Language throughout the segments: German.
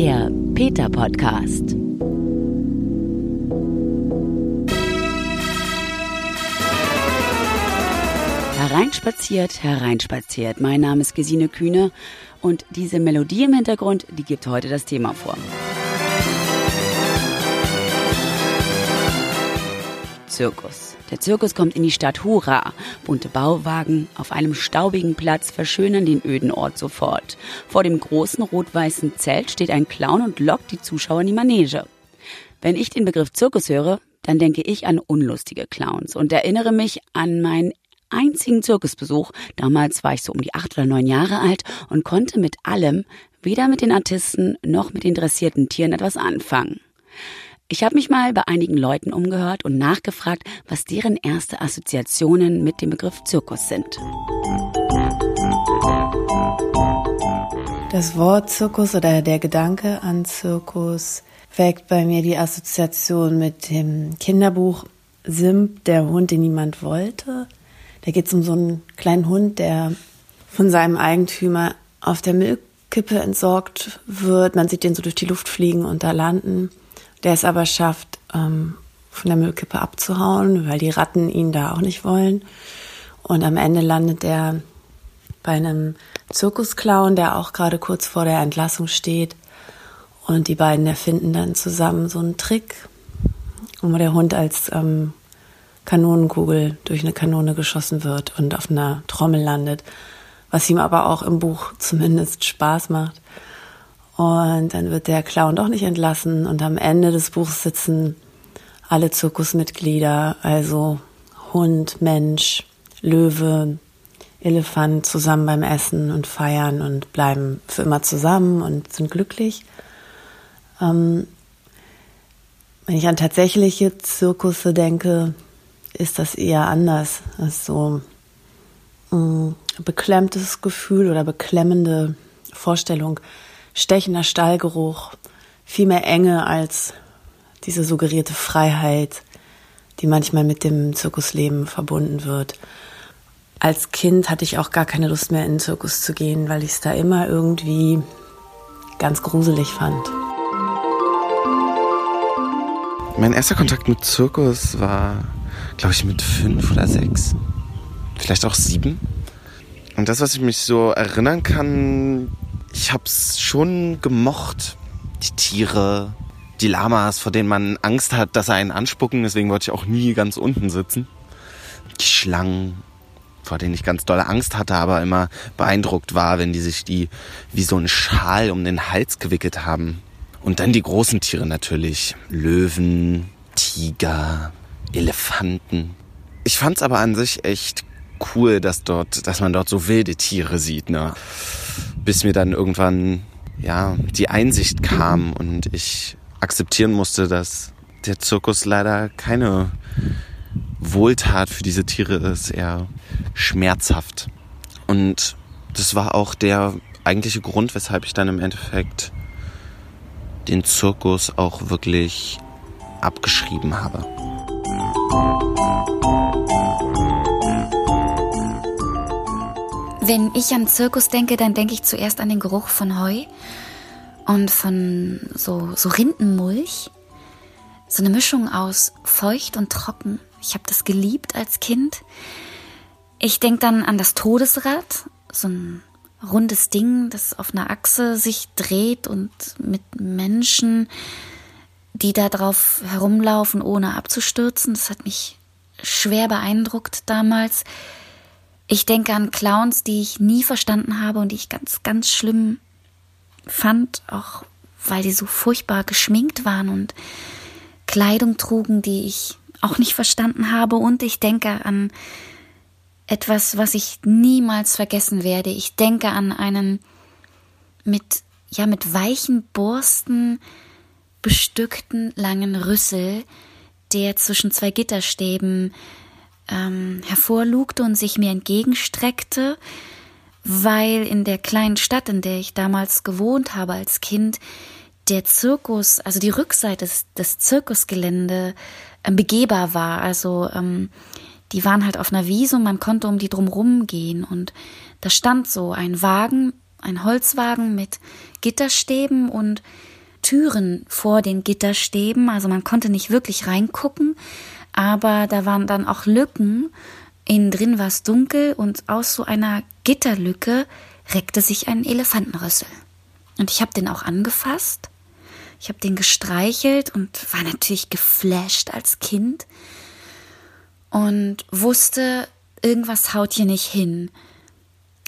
Der Peter Podcast. Hereinspaziert, hereinspaziert. Mein Name ist Gesine Kühne und diese Melodie im Hintergrund, die gibt heute das Thema vor. Zirkus. Der Zirkus kommt in die Stadt Hurra. Bunte Bauwagen auf einem staubigen Platz verschönern den öden Ort sofort. Vor dem großen rot-weißen Zelt steht ein Clown und lockt die Zuschauer in die Manege. Wenn ich den Begriff Zirkus höre, dann denke ich an unlustige Clowns und erinnere mich an meinen einzigen Zirkusbesuch. Damals war ich so um die acht oder neun Jahre alt und konnte mit allem, weder mit den Artisten noch mit den dressierten Tieren etwas anfangen. Ich habe mich mal bei einigen Leuten umgehört und nachgefragt, was deren erste Assoziationen mit dem Begriff Zirkus sind. Das Wort Zirkus oder der Gedanke an Zirkus weckt bei mir die Assoziation mit dem Kinderbuch Simp, der Hund, den niemand wollte. Da geht es um so einen kleinen Hund, der von seinem Eigentümer auf der Müllkippe entsorgt wird. Man sieht den so durch die Luft fliegen und da landen der es aber schafft, ähm, von der Müllkippe abzuhauen, weil die Ratten ihn da auch nicht wollen. Und am Ende landet er bei einem Zirkusclown, der auch gerade kurz vor der Entlassung steht. Und die beiden erfinden dann zusammen so einen Trick, wo der Hund als ähm, Kanonenkugel durch eine Kanone geschossen wird und auf einer Trommel landet, was ihm aber auch im Buch zumindest Spaß macht. Und dann wird der Clown doch nicht entlassen und am Ende des Buchs sitzen alle Zirkusmitglieder, also Hund, Mensch, Löwe, Elefant zusammen beim Essen und feiern und bleiben für immer zusammen und sind glücklich. Ähm, wenn ich an tatsächliche Zirkusse denke, ist das eher anders. Das ist so ein beklemmtes Gefühl oder beklemmende Vorstellung stechender Stallgeruch, viel mehr Enge als diese suggerierte Freiheit, die manchmal mit dem Zirkusleben verbunden wird. Als Kind hatte ich auch gar keine Lust mehr in den Zirkus zu gehen, weil ich es da immer irgendwie ganz gruselig fand. Mein erster Kontakt mit Zirkus war, glaube ich, mit fünf oder sechs. Vielleicht auch sieben. Und das, was ich mich so erinnern kann, ich hab's schon gemocht. Die Tiere, die Lamas, vor denen man Angst hat, dass sie einen anspucken. Deswegen wollte ich auch nie ganz unten sitzen. Die Schlangen, vor denen ich ganz dolle Angst hatte, aber immer beeindruckt war, wenn die sich die wie so ein Schal um den Hals gewickelt haben. Und dann die großen Tiere natürlich. Löwen, Tiger, Elefanten. Ich fand's aber an sich echt cool, dass dort, dass man dort so wilde Tiere sieht, ne? Bis mir dann irgendwann ja die Einsicht kam und ich akzeptieren musste, dass der Zirkus leider keine Wohltat für diese Tiere ist, eher schmerzhaft. Und das war auch der eigentliche Grund, weshalb ich dann im Endeffekt den Zirkus auch wirklich abgeschrieben habe. Wenn ich an Zirkus denke, dann denke ich zuerst an den Geruch von Heu und von so, so Rindenmulch. So eine Mischung aus feucht und trocken. Ich habe das geliebt als Kind. Ich denke dann an das Todesrad, so ein rundes Ding, das auf einer Achse sich dreht und mit Menschen, die da drauf herumlaufen, ohne abzustürzen. Das hat mich schwer beeindruckt damals. Ich denke an Clowns, die ich nie verstanden habe und die ich ganz, ganz schlimm fand, auch weil die so furchtbar geschminkt waren und Kleidung trugen, die ich auch nicht verstanden habe. Und ich denke an etwas, was ich niemals vergessen werde. Ich denke an einen mit, ja, mit weichen Borsten bestückten langen Rüssel, der zwischen zwei Gitterstäben ähm, hervorlugte und sich mir entgegenstreckte, weil in der kleinen Stadt, in der ich damals gewohnt habe als Kind, der Zirkus, also die Rückseite des, des Zirkusgelände ähm, begehbar war. Also ähm, die waren halt auf einer Wiese und man konnte um die drumrum gehen und da stand so ein Wagen ein Holzwagen mit Gitterstäben und Türen vor den Gitterstäben. Also man konnte nicht wirklich reingucken, aber da waren dann auch Lücken. Innen drin war es dunkel und aus so einer Gitterlücke reckte sich ein Elefantenrüssel. Und ich habe den auch angefasst. Ich habe den gestreichelt und war natürlich geflasht als Kind und wusste, irgendwas haut hier nicht hin.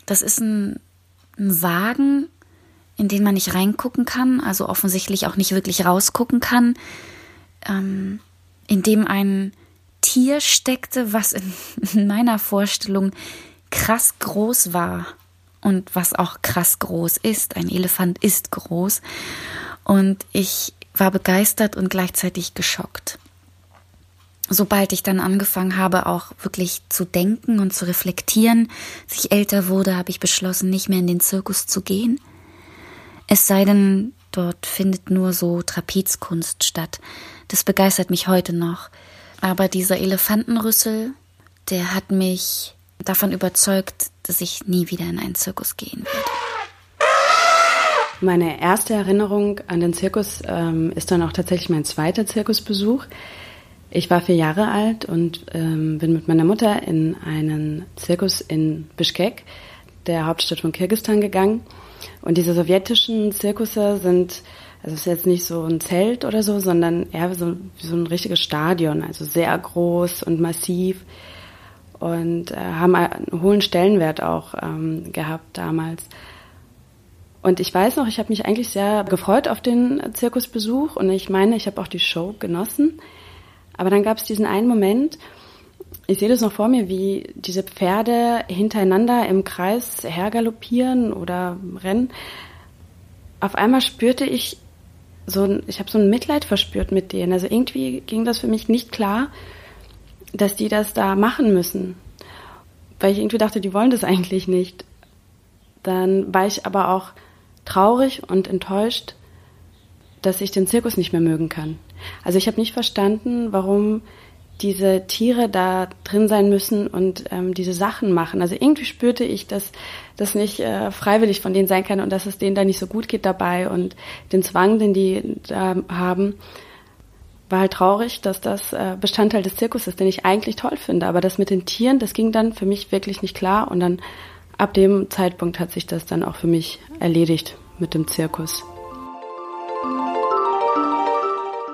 Das ist ein, ein Wagen, in den man nicht reingucken kann, also offensichtlich auch nicht wirklich rausgucken kann, ähm, in dem ein Tier steckte, was in meiner Vorstellung krass groß war und was auch krass groß ist. Ein Elefant ist groß. Und ich war begeistert und gleichzeitig geschockt sobald ich dann angefangen habe, auch wirklich zu denken und zu reflektieren, als ich älter wurde, habe ich beschlossen, nicht mehr in den Zirkus zu gehen. Es sei denn, dort findet nur so Trapezkunst statt. Das begeistert mich heute noch. Aber dieser Elefantenrüssel, der hat mich davon überzeugt, dass ich nie wieder in einen Zirkus gehen werde. Meine erste Erinnerung an den Zirkus ähm, ist dann auch tatsächlich mein zweiter Zirkusbesuch. Ich war vier Jahre alt und ähm, bin mit meiner Mutter in einen Zirkus in Bishkek, der Hauptstadt von Kirgistan, gegangen. Und diese sowjetischen Zirkusse sind, also es ist jetzt nicht so ein Zelt oder so, sondern eher so, so ein richtiges Stadion, also sehr groß und massiv und äh, haben einen hohen Stellenwert auch ähm, gehabt damals. Und ich weiß noch, ich habe mich eigentlich sehr gefreut auf den Zirkusbesuch und ich meine, ich habe auch die Show genossen. Aber dann gab es diesen einen Moment, ich sehe das noch vor mir, wie diese Pferde hintereinander im Kreis hergaloppieren oder rennen. Auf einmal spürte ich so ein, ich habe so ein Mitleid verspürt mit denen. Also irgendwie ging das für mich nicht klar, dass die das da machen müssen. Weil ich irgendwie dachte, die wollen das eigentlich nicht. Dann war ich aber auch traurig und enttäuscht, dass ich den Zirkus nicht mehr mögen kann. Also ich habe nicht verstanden, warum diese Tiere da drin sein müssen und ähm, diese Sachen machen. Also irgendwie spürte ich, dass das nicht äh, freiwillig von denen sein kann und dass es denen da nicht so gut geht dabei und den Zwang, den die da haben, war halt traurig, dass das äh, Bestandteil des Zirkus ist, den ich eigentlich toll finde. Aber das mit den Tieren, das ging dann für mich wirklich nicht klar und dann ab dem Zeitpunkt hat sich das dann auch für mich erledigt mit dem Zirkus.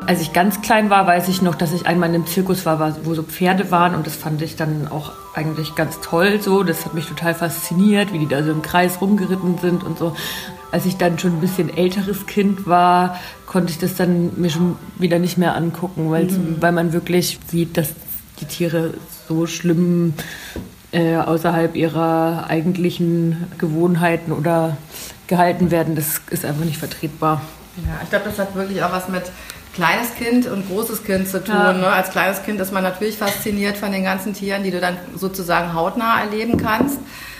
Als ich ganz klein war, weiß ich noch, dass ich einmal in einem Zirkus war, wo so Pferde waren und das fand ich dann auch eigentlich ganz toll so. Das hat mich total fasziniert, wie die da so im Kreis rumgeritten sind und so. Als ich dann schon ein bisschen älteres Kind war, konnte ich das dann mir schon wieder nicht mehr angucken, weil, mhm. weil man wirklich sieht, dass die Tiere so schlimm äh, außerhalb ihrer eigentlichen Gewohnheiten oder gehalten werden. Das ist einfach nicht vertretbar. Ja, ich glaube, das hat wirklich auch was mit kleines Kind und großes Kind zu tun. Ja. Ne? Als kleines Kind ist man natürlich fasziniert von den ganzen Tieren, die du dann sozusagen hautnah erleben kannst.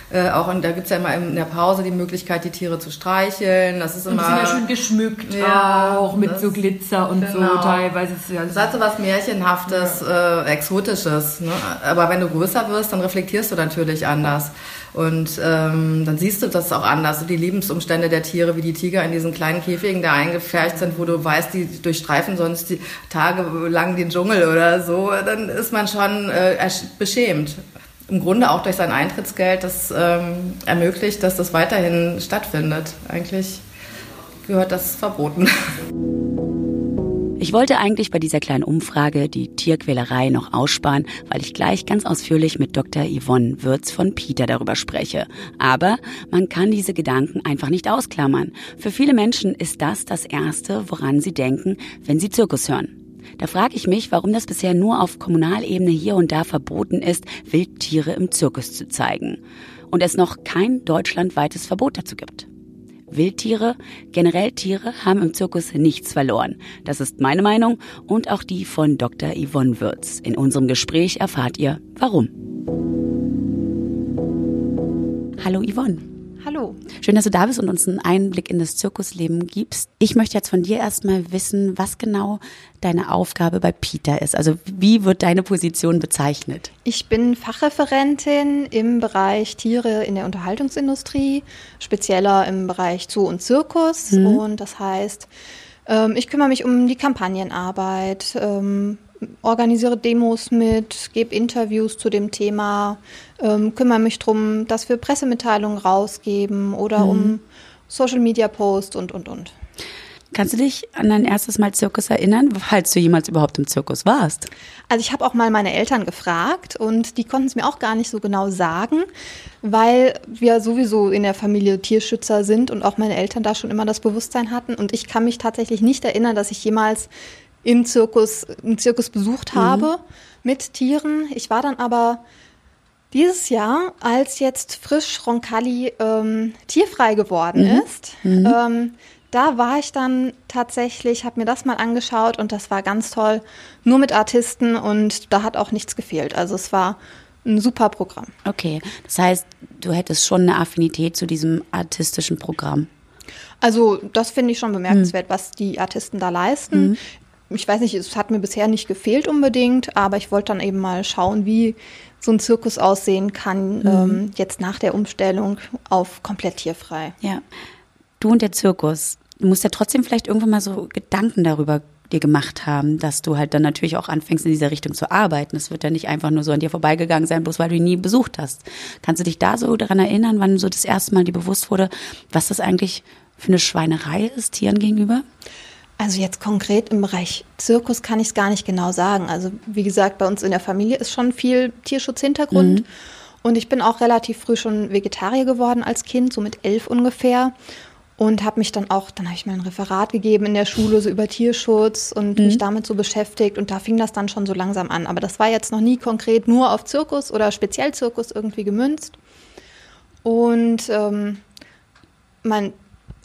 Äh, auch und da gibt es ja immer in der Pause die Möglichkeit, die Tiere zu streicheln. Das ist immer. Und die sind ja schön geschmückt ja, auch mit so Glitzer und genau. so teilweise. Ist ja das hat so was Märchenhaftes, ja. äh, Exotisches. Ne? Aber wenn du größer wirst, dann reflektierst du natürlich anders. Und ähm, dann siehst du das auch anders. Die Lebensumstände der Tiere, wie die Tiger in diesen kleinen Käfigen da eingepfercht sind, wo du weißt, die durchstreifen sonst die tagelang den Dschungel oder so, dann ist man schon äh, beschämt im Grunde auch durch sein Eintrittsgeld das ähm, ermöglicht, dass das weiterhin stattfindet. Eigentlich gehört das verboten. Ich wollte eigentlich bei dieser kleinen Umfrage die Tierquälerei noch aussparen, weil ich gleich ganz ausführlich mit Dr. Yvonne Würz von Peter darüber spreche. Aber man kann diese Gedanken einfach nicht ausklammern. Für viele Menschen ist das das Erste, woran sie denken, wenn sie Zirkus hören. Da frage ich mich, warum das bisher nur auf Kommunalebene hier und da verboten ist, Wildtiere im Zirkus zu zeigen. Und es noch kein deutschlandweites Verbot dazu gibt. Wildtiere, generell Tiere, haben im Zirkus nichts verloren. Das ist meine Meinung und auch die von Dr. Yvonne Würz. In unserem Gespräch erfahrt ihr, warum. Hallo Yvonne. Hallo. Schön, dass du da bist und uns einen Einblick in das Zirkusleben gibst. Ich möchte jetzt von dir erstmal wissen, was genau deine Aufgabe bei Peter ist. Also wie wird deine Position bezeichnet? Ich bin Fachreferentin im Bereich Tiere in der Unterhaltungsindustrie, spezieller im Bereich Zoo und Zirkus. Mhm. Und das heißt, ähm, ich kümmere mich um die Kampagnenarbeit, ähm, organisiere Demos mit, gebe Interviews zu dem Thema, ähm, kümmere mich darum, dass wir Pressemitteilungen rausgeben oder mhm. um Social Media Posts und, und, und. Kannst du dich an dein erstes Mal Zirkus erinnern, falls du jemals überhaupt im Zirkus warst? Also ich habe auch mal meine Eltern gefragt und die konnten es mir auch gar nicht so genau sagen, weil wir sowieso in der Familie Tierschützer sind und auch meine Eltern da schon immer das Bewusstsein hatten. Und ich kann mich tatsächlich nicht erinnern, dass ich jemals im Zirkus, einen Zirkus besucht mhm. habe mit Tieren. Ich war dann aber dieses Jahr, als jetzt frisch Roncalli ähm, tierfrei geworden mhm. ist, mhm. Ähm, da war ich dann tatsächlich, habe mir das mal angeschaut und das war ganz toll, nur mit Artisten und da hat auch nichts gefehlt. Also es war ein super Programm. Okay, das heißt, du hättest schon eine Affinität zu diesem artistischen Programm. Also das finde ich schon bemerkenswert, mhm. was die Artisten da leisten. Mhm ich weiß nicht, es hat mir bisher nicht gefehlt unbedingt, aber ich wollte dann eben mal schauen, wie so ein Zirkus aussehen kann, mhm. ähm, jetzt nach der Umstellung auf komplett tierfrei. Ja. Du und der Zirkus, du musst ja trotzdem vielleicht irgendwann mal so Gedanken darüber dir gemacht haben, dass du halt dann natürlich auch anfängst, in dieser Richtung zu arbeiten. Es wird ja nicht einfach nur so an dir vorbeigegangen sein, bloß weil du ihn nie besucht hast. Kannst du dich da so daran erinnern, wann so das erste Mal dir bewusst wurde, was das eigentlich für eine Schweinerei ist, Tieren gegenüber? Also jetzt konkret im Bereich Zirkus kann ich es gar nicht genau sagen. Also wie gesagt, bei uns in der Familie ist schon viel Tierschutzhintergrund. Mhm. Und ich bin auch relativ früh schon Vegetarier geworden als Kind, so mit elf ungefähr. Und habe mich dann auch, dann habe ich mal ein Referat gegeben in der Schule so über Tierschutz und mhm. mich damit so beschäftigt. Und da fing das dann schon so langsam an. Aber das war jetzt noch nie konkret nur auf Zirkus oder speziell Zirkus irgendwie gemünzt. Und ähm, mein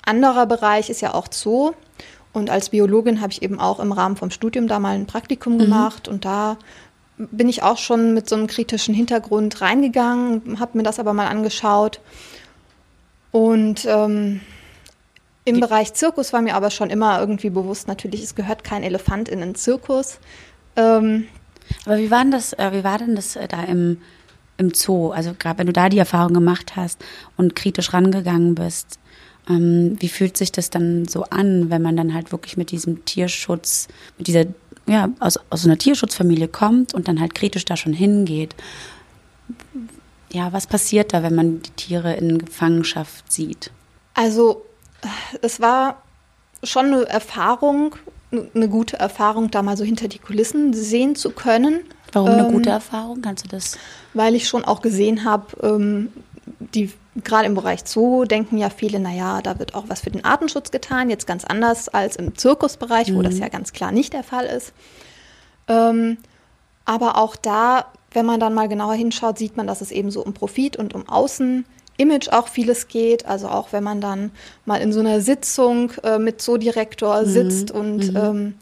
anderer Bereich ist ja auch Zoo. Und als Biologin habe ich eben auch im Rahmen vom Studium da mal ein Praktikum mhm. gemacht und da bin ich auch schon mit so einem kritischen Hintergrund reingegangen, habe mir das aber mal angeschaut. Und ähm, im Die Bereich Zirkus war mir aber schon immer irgendwie bewusst, natürlich, es gehört kein Elefant in einen Zirkus. Ähm, aber wie war denn das, äh, wie war denn das äh, da im, im Zoo? Also gerade wenn du da die Erfahrung gemacht hast und kritisch rangegangen bist, ähm, wie fühlt sich das dann so an, wenn man dann halt wirklich mit diesem Tierschutz, mit dieser, ja, aus, aus einer Tierschutzfamilie kommt und dann halt kritisch da schon hingeht? Ja, was passiert da, wenn man die Tiere in Gefangenschaft sieht? Also, es war schon eine Erfahrung, eine gute Erfahrung, da mal so hinter die Kulissen sehen zu können. Warum eine ähm, gute Erfahrung? Kannst du das? Weil ich schon auch gesehen habe, ähm, die gerade im Bereich Zoo denken ja viele, naja, da wird auch was für den Artenschutz getan, jetzt ganz anders als im Zirkusbereich, mhm. wo das mhm. ja ganz klar nicht der Fall ist. Ähm, aber auch da, wenn man dann mal genauer hinschaut, sieht man, dass es eben so um Profit und um Außenimage auch vieles geht. Also auch wenn man dann mal in so einer Sitzung äh, mit Zoodirektor mhm. sitzt und mhm. ähm,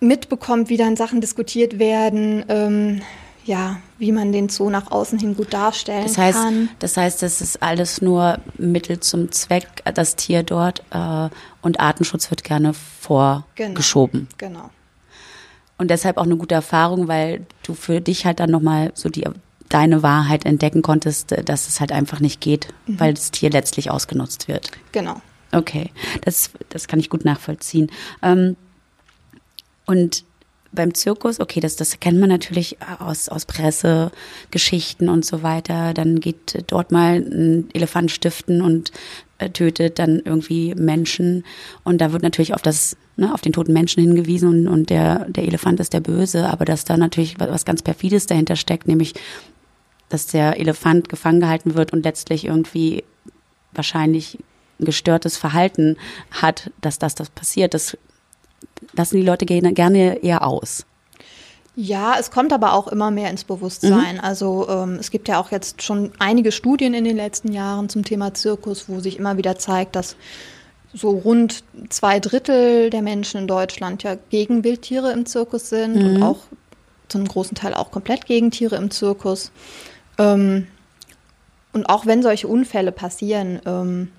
mitbekommt, wie dann Sachen diskutiert werden, ähm, ja, wie man den Zoo nach außen hin gut darstellen das heißt, kann. Das heißt, das ist alles nur Mittel zum Zweck, das Tier dort äh, und Artenschutz wird gerne vorgeschoben. Genau, genau. Und deshalb auch eine gute Erfahrung, weil du für dich halt dann nochmal so die deine Wahrheit entdecken konntest, dass es halt einfach nicht geht, mhm. weil das Tier letztlich ausgenutzt wird. Genau. Okay, das, das kann ich gut nachvollziehen. Ähm, und beim Zirkus, okay, das, das kennt man natürlich aus, aus Pressegeschichten und so weiter. Dann geht dort mal ein Elefant stiften und äh, tötet dann irgendwie Menschen. Und da wird natürlich auf das, ne, auf den toten Menschen hingewiesen und, und der, der Elefant ist der Böse, aber dass da natürlich was ganz Perfides dahinter steckt, nämlich, dass der Elefant gefangen gehalten wird und letztlich irgendwie wahrscheinlich ein gestörtes Verhalten hat, dass das, das passiert. Das lassen die Leute gerne eher aus. Ja, es kommt aber auch immer mehr ins Bewusstsein. Mhm. Also ähm, es gibt ja auch jetzt schon einige Studien in den letzten Jahren zum Thema Zirkus, wo sich immer wieder zeigt, dass so rund zwei Drittel der Menschen in Deutschland ja gegen Wildtiere im Zirkus sind mhm. und auch zu einem großen Teil auch komplett gegen Tiere im Zirkus. Ähm, und auch wenn solche Unfälle passieren, ähm,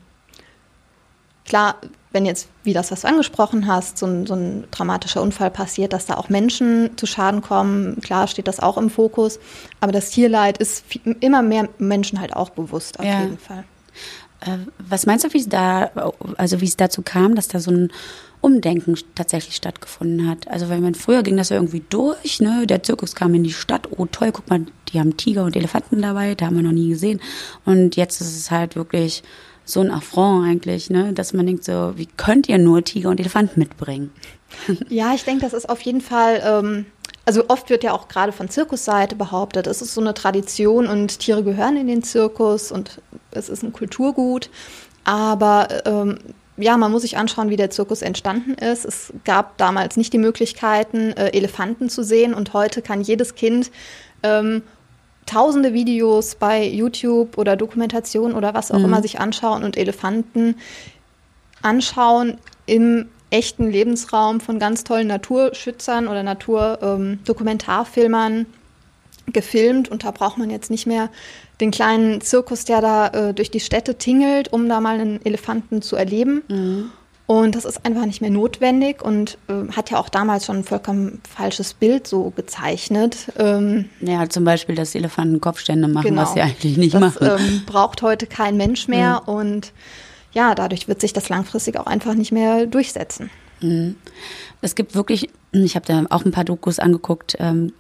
klar, wenn jetzt, wie das, was du angesprochen hast, so ein, so ein, dramatischer Unfall passiert, dass da auch Menschen zu Schaden kommen, klar steht das auch im Fokus. Aber das Tierleid ist viel, immer mehr Menschen halt auch bewusst, auf ja. jeden Fall. Äh, was meinst du, wie es da, also wie es dazu kam, dass da so ein Umdenken tatsächlich stattgefunden hat? Also wenn man früher ging das ja irgendwie durch, ne? Der Zirkus kam in die Stadt, oh toll, guck mal, die haben Tiger und Elefanten dabei, da haben wir noch nie gesehen. Und jetzt ist es halt wirklich so ein Affront eigentlich, ne? Dass man denkt so, wie könnt ihr nur Tiger und Elefanten mitbringen? Ja, ich denke, das ist auf jeden Fall. Ähm also oft wird ja auch gerade von Zirkusseite behauptet, es ist so eine Tradition und Tiere gehören in den Zirkus und es ist ein Kulturgut. Aber ähm, ja, man muss sich anschauen, wie der Zirkus entstanden ist. Es gab damals nicht die Möglichkeiten, äh, Elefanten zu sehen und heute kann jedes Kind ähm, tausende Videos bei YouTube oder Dokumentation oder was auch mhm. immer sich anschauen und Elefanten anschauen im echten Lebensraum von ganz tollen Naturschützern oder Naturdokumentarfilmern ähm, gefilmt. Und da braucht man jetzt nicht mehr den kleinen Zirkus, der da äh, durch die Städte tingelt, um da mal einen Elefanten zu erleben. Mhm. Und das ist einfach nicht mehr notwendig und äh, hat ja auch damals schon ein vollkommen falsches Bild so gezeichnet. Ähm, ja, zum Beispiel, dass Elefanten Kopfstände machen, genau, was sie eigentlich nicht das, machen. Ähm, braucht heute kein Mensch mehr mhm. und ja, dadurch wird sich das langfristig auch einfach nicht mehr durchsetzen. Mhm. Es gibt wirklich, ich habe da auch ein paar Dokus angeguckt, ähm,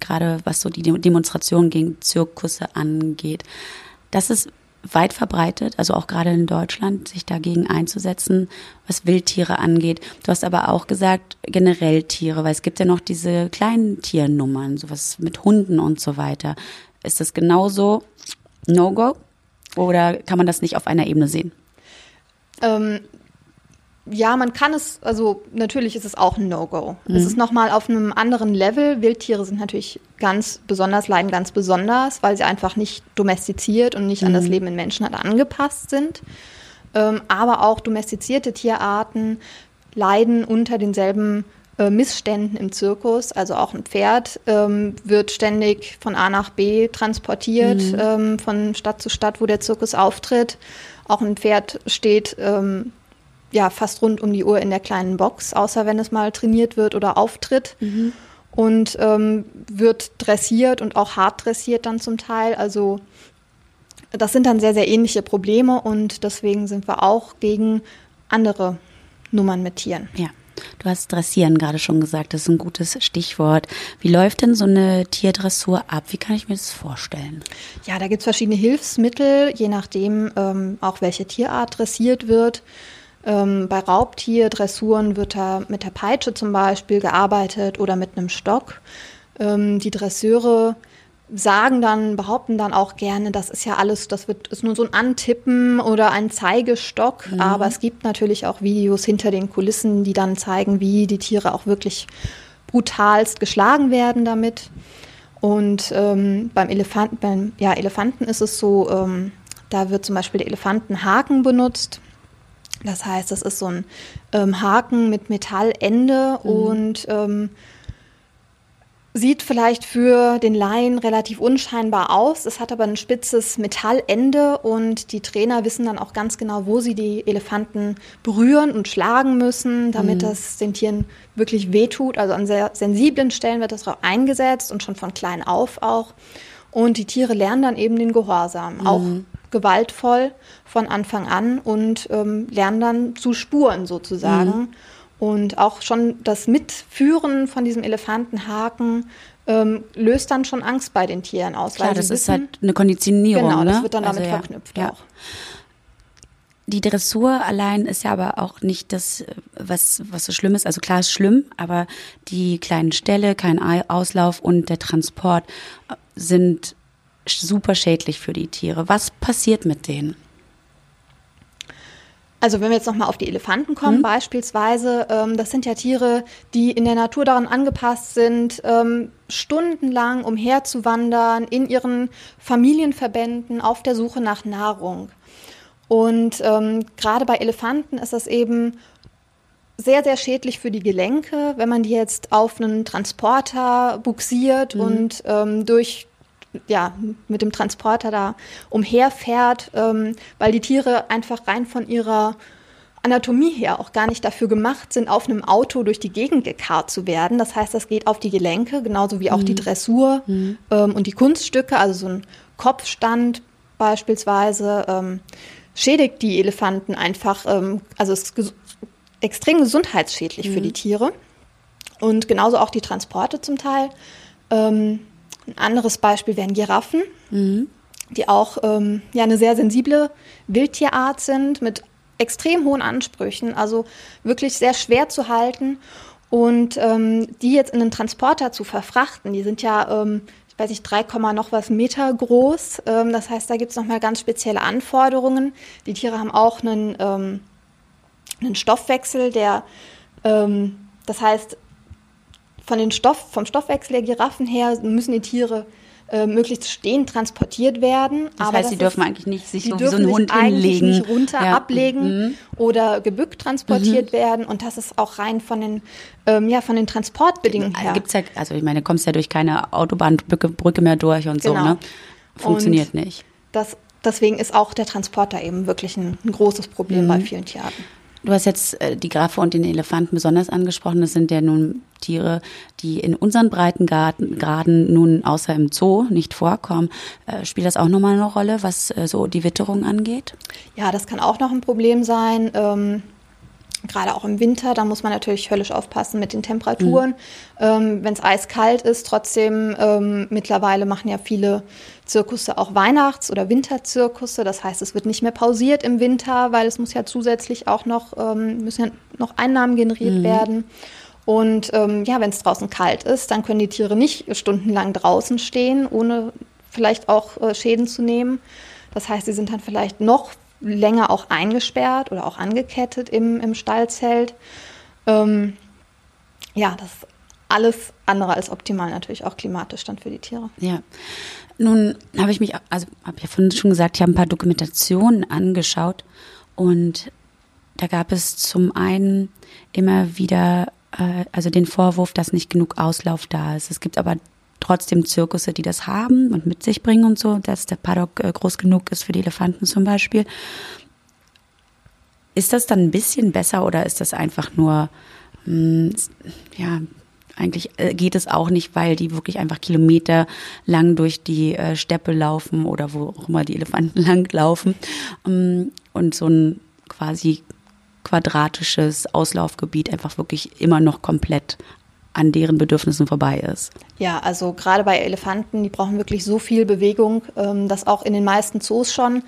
gerade was so die Demonstration gegen Zirkusse angeht. Das ist weit verbreitet, also auch gerade in Deutschland, sich dagegen einzusetzen, was Wildtiere angeht. Du hast aber auch gesagt, generell Tiere, weil es gibt ja noch diese kleinen Tiernummern, sowas mit Hunden und so weiter. Ist das genauso No-Go oder kann man das nicht auf einer Ebene sehen? Ähm, ja, man kann es, also natürlich ist es auch ein No-Go. Mhm. Es ist nochmal auf einem anderen Level. Wildtiere sind natürlich ganz besonders, leiden ganz besonders, weil sie einfach nicht domestiziert und nicht mhm. an das mhm. Leben in Menschen halt angepasst sind. Ähm, aber auch domestizierte Tierarten leiden unter denselben äh, Missständen im Zirkus. Also auch ein Pferd ähm, wird ständig von A nach B transportiert, mhm. ähm, von Stadt zu Stadt, wo der Zirkus auftritt. Auch ein Pferd steht ähm, ja fast rund um die Uhr in der kleinen Box, außer wenn es mal trainiert wird oder auftritt. Mhm. Und ähm, wird dressiert und auch hart dressiert dann zum Teil. Also das sind dann sehr, sehr ähnliche Probleme und deswegen sind wir auch gegen andere Nummern mit Tieren. Ja. Du hast Dressieren gerade schon gesagt, das ist ein gutes Stichwort. Wie läuft denn so eine Tierdressur ab? Wie kann ich mir das vorstellen? Ja, da gibt es verschiedene Hilfsmittel, je nachdem ähm, auch welche Tierart dressiert wird. Ähm, bei Raubtierdressuren wird da mit der Peitsche zum Beispiel gearbeitet oder mit einem Stock. Ähm, die Dresseure sagen dann, behaupten dann auch gerne, das ist ja alles, das wird, ist nur so ein Antippen oder ein Zeigestock. Mhm. Aber es gibt natürlich auch Videos hinter den Kulissen, die dann zeigen, wie die Tiere auch wirklich brutalst geschlagen werden damit. Und ähm, beim Elefanten, beim ja, Elefanten ist es so, ähm, da wird zum Beispiel der Elefantenhaken benutzt. Das heißt, das ist so ein ähm, Haken mit Metallende mhm. und ähm, sieht vielleicht für den Laien relativ unscheinbar aus. Es hat aber ein spitzes Metallende und die Trainer wissen dann auch ganz genau, wo sie die Elefanten berühren und schlagen müssen, damit mhm. das den Tieren wirklich wehtut. Also an sehr sensiblen Stellen wird das auch eingesetzt und schon von klein auf auch. Und die Tiere lernen dann eben den Gehorsam, mhm. auch gewaltvoll von Anfang an und ähm, lernen dann zu spuren sozusagen. Mhm. Und auch schon das Mitführen von diesem Elefantenhaken ähm, löst dann schon Angst bei den Tieren aus. Klar, das wissen, ist halt eine Konditionierung. Genau, das ne? wird dann damit also, ja, verknüpft ja. auch. Die Dressur allein ist ja aber auch nicht das, was, was so schlimm ist. Also klar ist schlimm, aber die kleinen Ställe, kein Auslauf und der Transport sind super schädlich für die Tiere. Was passiert mit denen? Also wenn wir jetzt nochmal auf die Elefanten kommen, mhm. beispielsweise, ähm, das sind ja Tiere, die in der Natur daran angepasst sind, ähm, stundenlang umherzuwandern in ihren Familienverbänden auf der Suche nach Nahrung. Und ähm, gerade bei Elefanten ist das eben sehr, sehr schädlich für die Gelenke, wenn man die jetzt auf einen Transporter buxiert mhm. und ähm, durch ja, mit dem Transporter da umherfährt, ähm, weil die Tiere einfach rein von ihrer Anatomie her auch gar nicht dafür gemacht sind, auf einem Auto durch die Gegend gekarrt zu werden. Das heißt, das geht auf die Gelenke, genauso wie auch mhm. die Dressur mhm. ähm, und die Kunststücke, also so ein Kopfstand beispielsweise, ähm, schädigt die Elefanten einfach, ähm, also es ist ges extrem gesundheitsschädlich mhm. für die Tiere. Und genauso auch die Transporte zum Teil. Ähm, ein anderes Beispiel wären Giraffen, mhm. die auch ähm, ja, eine sehr sensible Wildtierart sind mit extrem hohen Ansprüchen, also wirklich sehr schwer zu halten. Und ähm, die jetzt in einen Transporter zu verfrachten, die sind ja, ähm, ich weiß nicht, 3, noch was Meter groß. Ähm, das heißt, da gibt es nochmal ganz spezielle Anforderungen. Die Tiere haben auch einen, ähm, einen Stoffwechsel, der, ähm, das heißt, von den Stoff, vom Stoffwechsel der Giraffen her müssen die Tiere äh, möglichst stehend transportiert werden. Das heißt, sie dürfen eigentlich nicht sich so wie so ein Hund hinlegen. nicht runter ja. ablegen mhm. oder gebückt transportiert mhm. werden. Und das ist auch rein von den, ähm, ja, von den Transportbedingungen her. Gibt's ja, also ich meine, du kommst ja durch keine Autobahnbrücke mehr durch und genau. so, ne? Funktioniert und nicht. Das, deswegen ist auch der Transporter eben wirklich ein, ein großes Problem mhm. bei vielen Tierarten. Du hast jetzt äh, die Giraffe und den Elefanten besonders angesprochen. Das sind ja nun Tiere, die in unseren Breitengraden nun außer im Zoo nicht vorkommen. Äh, spielt das auch nochmal eine Rolle, was äh, so die Witterung angeht? Ja, das kann auch noch ein Problem sein. Ähm gerade auch im Winter, da muss man natürlich höllisch aufpassen mit den Temperaturen. Mhm. Ähm, Wenn es eiskalt ist, trotzdem ähm, mittlerweile machen ja viele Zirkusse auch Weihnachts- oder Winterzirkusse. Das heißt, es wird nicht mehr pausiert im Winter, weil es muss ja zusätzlich auch noch, ähm, müssen ja noch Einnahmen generiert mhm. werden. Und ähm, ja, wenn es draußen kalt ist, dann können die Tiere nicht stundenlang draußen stehen, ohne vielleicht auch äh, Schäden zu nehmen. Das heißt, sie sind dann vielleicht noch länger auch eingesperrt oder auch angekettet im, im Stallzelt. Ähm, ja, das ist alles andere als optimal natürlich auch klimatisch dann für die Tiere. Ja. Nun habe ich mich, also habe ja vorhin schon gesagt, ich habe ein paar Dokumentationen angeschaut und da gab es zum einen immer wieder äh, also den Vorwurf, dass nicht genug Auslauf da ist. Es gibt aber trotzdem Zirkusse, die das haben und mit sich bringen und so, dass der Paddock äh, groß genug ist für die Elefanten zum Beispiel. Ist das dann ein bisschen besser oder ist das einfach nur, hm, ja, eigentlich äh, geht es auch nicht, weil die wirklich einfach Kilometer lang durch die äh, Steppe laufen oder wo auch immer die Elefanten lang laufen ähm, und so ein quasi quadratisches Auslaufgebiet einfach wirklich immer noch komplett an deren Bedürfnissen vorbei ist. Ja, also gerade bei Elefanten, die brauchen wirklich so viel Bewegung, ähm, dass auch in den meisten Zoos schon,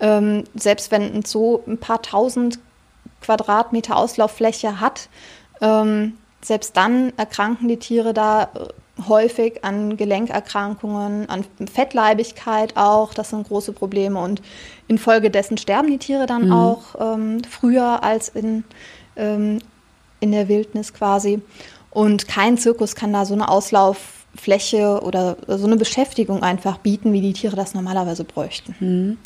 ähm, selbst wenn ein Zoo ein paar tausend Quadratmeter Auslauffläche hat, ähm, selbst dann erkranken die Tiere da äh, häufig an Gelenkerkrankungen, an Fettleibigkeit auch. Das sind große Probleme. Und infolgedessen sterben die Tiere dann mhm. auch ähm, früher als in, ähm, in der Wildnis quasi. Und kein Zirkus kann da so eine Auslauffläche oder so eine Beschäftigung einfach bieten, wie die Tiere das normalerweise bräuchten. Mhm.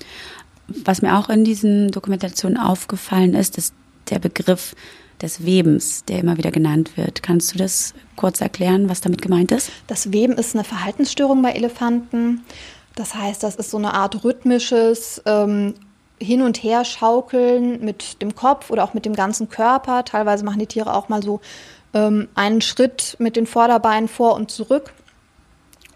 Was mir auch in diesen Dokumentationen aufgefallen ist, ist der Begriff des Webens, der immer wieder genannt wird. Kannst du das kurz erklären, was damit gemeint ist? Das Weben ist eine Verhaltensstörung bei Elefanten. Das heißt, das ist so eine Art rhythmisches ähm, Hin- und Her schaukeln mit dem Kopf oder auch mit dem ganzen Körper. Teilweise machen die Tiere auch mal so ähm, einen Schritt mit den Vorderbeinen vor und zurück.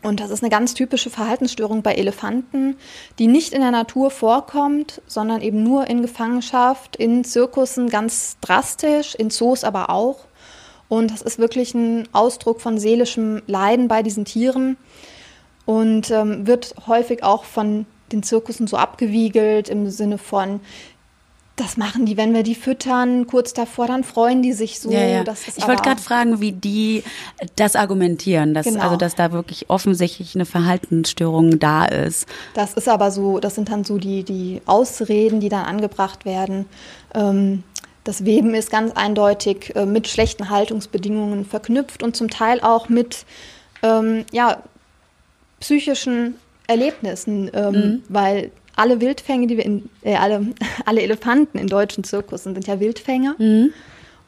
Und das ist eine ganz typische Verhaltensstörung bei Elefanten, die nicht in der Natur vorkommt, sondern eben nur in Gefangenschaft, in Zirkussen ganz drastisch, in Zoos aber auch. Und das ist wirklich ein Ausdruck von seelischem Leiden bei diesen Tieren und ähm, wird häufig auch von den Zirkussen so abgewiegelt im Sinne von, das machen die, wenn wir die füttern, kurz davor, dann freuen die sich so. Ja, ja. ich wollte gerade fragen, wie die das argumentieren, dass, genau. also dass da wirklich offensichtlich eine Verhaltensstörung da ist. Das ist aber so, das sind dann so die, die Ausreden, die dann angebracht werden. Ähm, das Weben ist ganz eindeutig äh, mit schlechten Haltungsbedingungen verknüpft und zum Teil auch mit ähm, ja, psychischen Erlebnissen, ähm, mhm. weil alle Wildfänge, die wir in, äh, alle, alle Elefanten in deutschen Zirkussen sind ja Wildfänge. Mhm.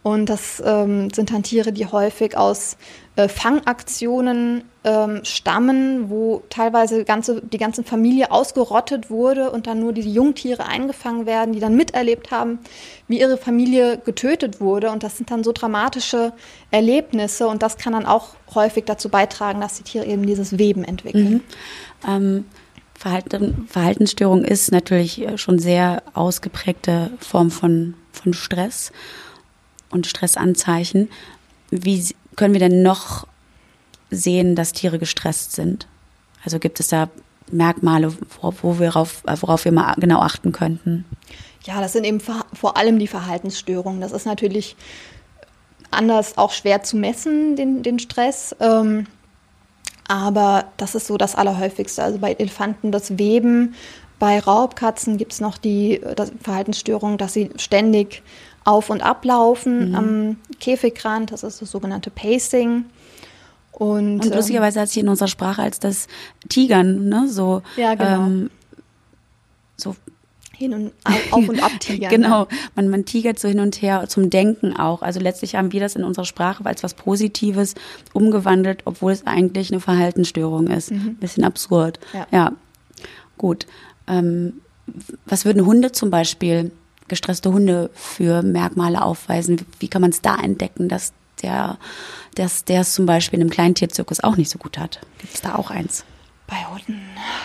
Und das ähm, sind dann Tiere, die häufig aus äh, Fangaktionen ähm, stammen, wo teilweise ganze, die ganze Familie ausgerottet wurde und dann nur diese Jungtiere eingefangen werden, die dann miterlebt haben, wie ihre Familie getötet wurde. Und das sind dann so dramatische Erlebnisse und das kann dann auch häufig dazu beitragen, dass die Tiere eben dieses Weben entwickeln. Mhm. Ähm, Verhalten, Verhaltensstörung ist natürlich schon sehr ausgeprägte Form von, von Stress und Stressanzeichen. Wie können wir denn noch sehen, dass Tiere gestresst sind? Also gibt es da Merkmale, wo wir auf, worauf wir mal genau achten könnten? Ja, das sind eben vor allem die Verhaltensstörungen. Das ist natürlich anders auch schwer zu messen, den, den Stress. Ähm, aber das ist so das Allerhäufigste. Also bei Elefanten das Weben, bei Raubkatzen gibt es noch die Verhaltensstörung, dass sie ständig auf- und ablaufen mhm. am Käfigrand. Das ist das sogenannte Pacing. Und, und ähm, lustigerweise hat sich in unserer Sprache als das Tigern, ne, so, ja, genau. ähm, so hin und auf und ab tigern. genau, man, man tigert so hin und her zum Denken auch. Also letztlich haben wir das in unserer Sprache als was Positives umgewandelt, obwohl es eigentlich eine Verhaltensstörung ist. Mhm. Bisschen absurd. Ja, ja. gut. Ähm, was würden Hunde zum Beispiel, gestresste Hunde für Merkmale aufweisen? Wie kann man es da entdecken, dass der, dass der es zum Beispiel in einem Kleintierzirkus auch nicht so gut hat. Gibt es da auch eins? Bei Hunden,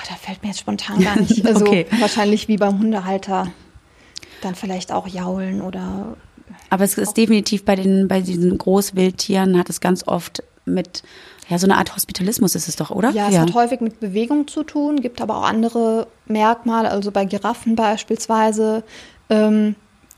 da fällt mir jetzt spontan gar nicht. Also okay. wahrscheinlich wie beim Hundehalter. Dann vielleicht auch jaulen oder. Aber es ist definitiv bei den, bei diesen Großwildtieren hat es ganz oft mit, ja, so eine Art Hospitalismus ist es doch, oder? Ja, es ja. hat häufig mit Bewegung zu tun, gibt aber auch andere Merkmale, also bei Giraffen beispielsweise. Ähm,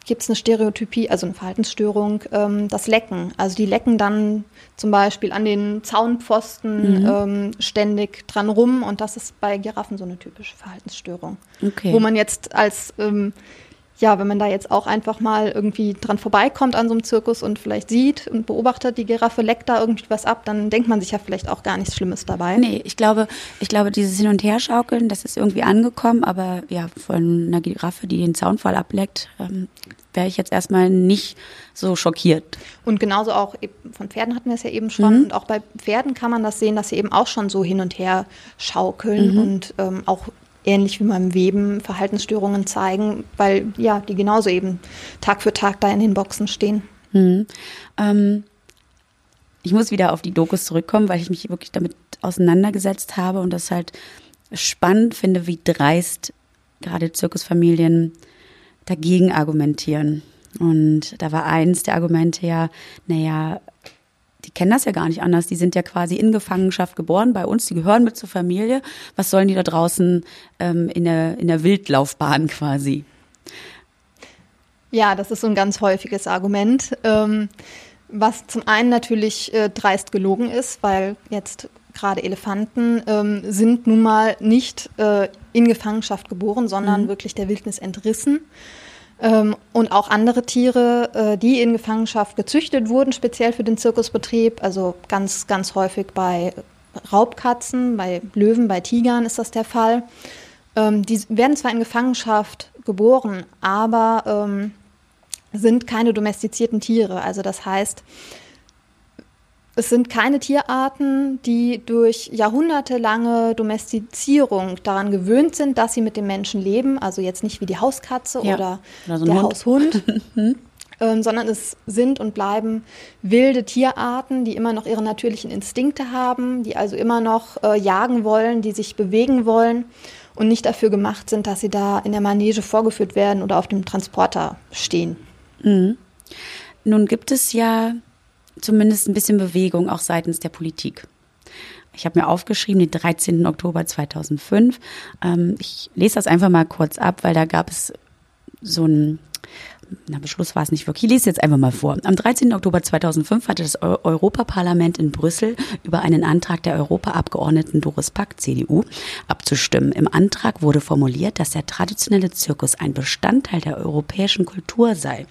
gibt es eine Stereotypie, also eine Verhaltensstörung, ähm, das Lecken. Also die lecken dann zum Beispiel an den Zaunpfosten mhm. ähm, ständig dran rum und das ist bei Giraffen so eine typische Verhaltensstörung. Okay. Wo man jetzt als ähm, ja, wenn man da jetzt auch einfach mal irgendwie dran vorbeikommt an so einem Zirkus und vielleicht sieht und beobachtet, die Giraffe leckt da irgendwie was ab, dann denkt man sich ja vielleicht auch gar nichts Schlimmes dabei. Nee, ich glaube, ich glaube, dieses Hin- und Herschaukeln, das ist irgendwie angekommen, aber ja, von einer Giraffe, die den Zaunfall ableckt, ähm, wäre ich jetzt erstmal nicht so schockiert. Und genauso auch von Pferden hatten wir es ja eben schon. Mhm. Und auch bei Pferden kann man das sehen, dass sie eben auch schon so hin und her schaukeln mhm. und ähm, auch ähnlich wie beim Weben Verhaltensstörungen zeigen, weil ja, die genauso eben Tag für Tag da in den Boxen stehen. Mhm. Ähm, ich muss wieder auf die Dokus zurückkommen, weil ich mich wirklich damit auseinandergesetzt habe und das halt spannend finde, wie dreist gerade Zirkusfamilien dagegen argumentieren. Und da war eins der Argumente ja, naja, die kennen das ja gar nicht anders. Die sind ja quasi in Gefangenschaft geboren bei uns, die gehören mit zur Familie. Was sollen die da draußen ähm, in, der, in der Wildlaufbahn quasi? Ja, das ist so ein ganz häufiges Argument, ähm, was zum einen natürlich äh, dreist gelogen ist, weil jetzt gerade Elefanten ähm, sind nun mal nicht äh, in Gefangenschaft geboren, sondern mhm. wirklich der Wildnis entrissen. Ähm, und auch andere Tiere, äh, die in Gefangenschaft gezüchtet wurden, speziell für den Zirkusbetrieb, also ganz, ganz häufig bei Raubkatzen, bei Löwen, bei Tigern ist das der Fall. Ähm, die werden zwar in Gefangenschaft geboren, aber ähm, sind keine domestizierten Tiere. Also das heißt, es sind keine Tierarten, die durch jahrhundertelange Domestizierung daran gewöhnt sind, dass sie mit dem Menschen leben. Also jetzt nicht wie die Hauskatze ja. oder, oder so der Hund. Haushund. ähm, sondern es sind und bleiben wilde Tierarten, die immer noch ihre natürlichen Instinkte haben, die also immer noch äh, jagen wollen, die sich bewegen wollen und nicht dafür gemacht sind, dass sie da in der Manege vorgeführt werden oder auf dem Transporter stehen. Mhm. Nun gibt es ja zumindest ein bisschen Bewegung auch seitens der Politik. Ich habe mir aufgeschrieben, den 13. Oktober 2005. Ähm, ich lese das einfach mal kurz ab, weil da gab es so ein na, Beschluss war es nicht wirklich. Ich lese jetzt einfach mal vor. Am 13. Oktober 2005 hatte das Europaparlament in Brüssel über einen Antrag der Europaabgeordneten Doris Pack, CDU, abzustimmen. Im Antrag wurde formuliert, dass der traditionelle Zirkus ein Bestandteil der europäischen Kultur sei.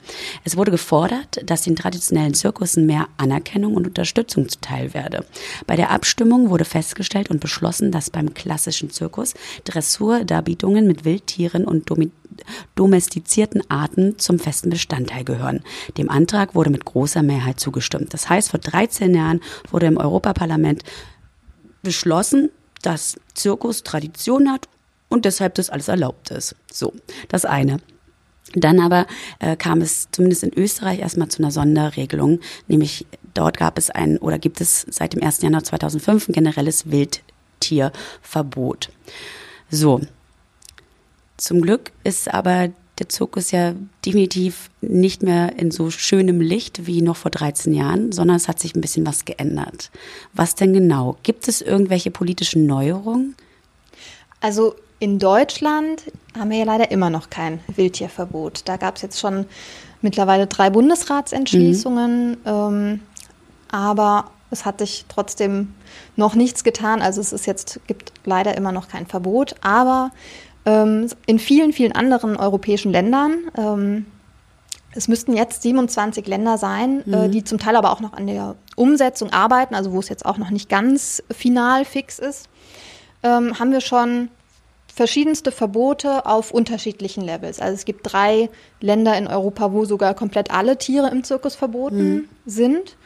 Es wurde gefordert, dass den traditionellen Zirkussen mehr Anerkennung und Unterstützung zuteil werde. Bei der Abstimmung wurde festgestellt und beschlossen, dass beim klassischen Zirkus Dressurdarbietungen mit Wildtieren und domestizierten Arten zum festen Bestandteil gehören. Dem Antrag wurde mit großer Mehrheit zugestimmt. Das heißt, vor 13 Jahren wurde im Europaparlament beschlossen, dass Zirkus Tradition hat und deshalb das alles erlaubt ist. So, das eine. Dann aber äh, kam es zumindest in Österreich erstmal zu einer Sonderregelung, nämlich dort gab es ein oder gibt es seit dem 1. Januar 2005 ein generelles Wildtierverbot. So. Zum Glück ist aber der Zirkus ja definitiv nicht mehr in so schönem Licht wie noch vor 13 Jahren, sondern es hat sich ein bisschen was geändert. Was denn genau? Gibt es irgendwelche politischen Neuerungen? Also in Deutschland haben wir ja leider immer noch kein Wildtierverbot. Da gab es jetzt schon mittlerweile drei Bundesratsentschließungen, mhm. ähm, aber es hat sich trotzdem noch nichts getan. Also es ist jetzt gibt leider immer noch kein Verbot, aber in vielen, vielen anderen europäischen Ländern ähm, es müssten jetzt 27 Länder sein, äh, mhm. die zum Teil aber auch noch an der Umsetzung arbeiten, also wo es jetzt auch noch nicht ganz final fix ist, ähm, haben wir schon verschiedenste Verbote auf unterschiedlichen Levels. Also es gibt drei Länder in Europa, wo sogar komplett alle Tiere im Zirkus verboten mhm. sind.